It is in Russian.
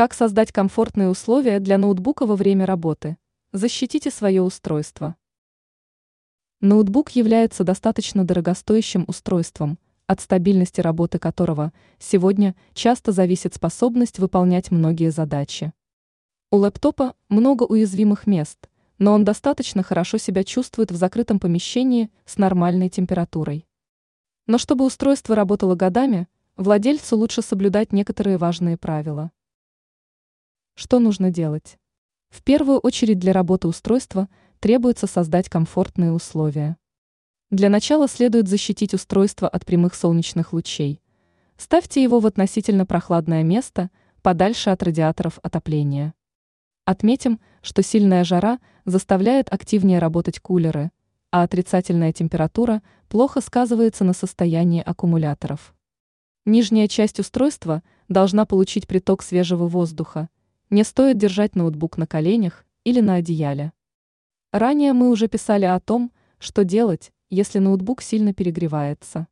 Как создать комфортные условия для ноутбука во время работы? Защитите свое устройство. Ноутбук является достаточно дорогостоящим устройством, от стабильности работы которого сегодня часто зависит способность выполнять многие задачи. У лэптопа много уязвимых мест, но он достаточно хорошо себя чувствует в закрытом помещении с нормальной температурой. Но чтобы устройство работало годами, владельцу лучше соблюдать некоторые важные правила. Что нужно делать? В первую очередь для работы устройства требуется создать комфортные условия. Для начала следует защитить устройство от прямых солнечных лучей. Ставьте его в относительно прохладное место, подальше от радиаторов отопления. Отметим, что сильная жара заставляет активнее работать кулеры, а отрицательная температура плохо сказывается на состоянии аккумуляторов. Нижняя часть устройства должна получить приток свежего воздуха. Не стоит держать ноутбук на коленях или на одеяле. Ранее мы уже писали о том, что делать, если ноутбук сильно перегревается.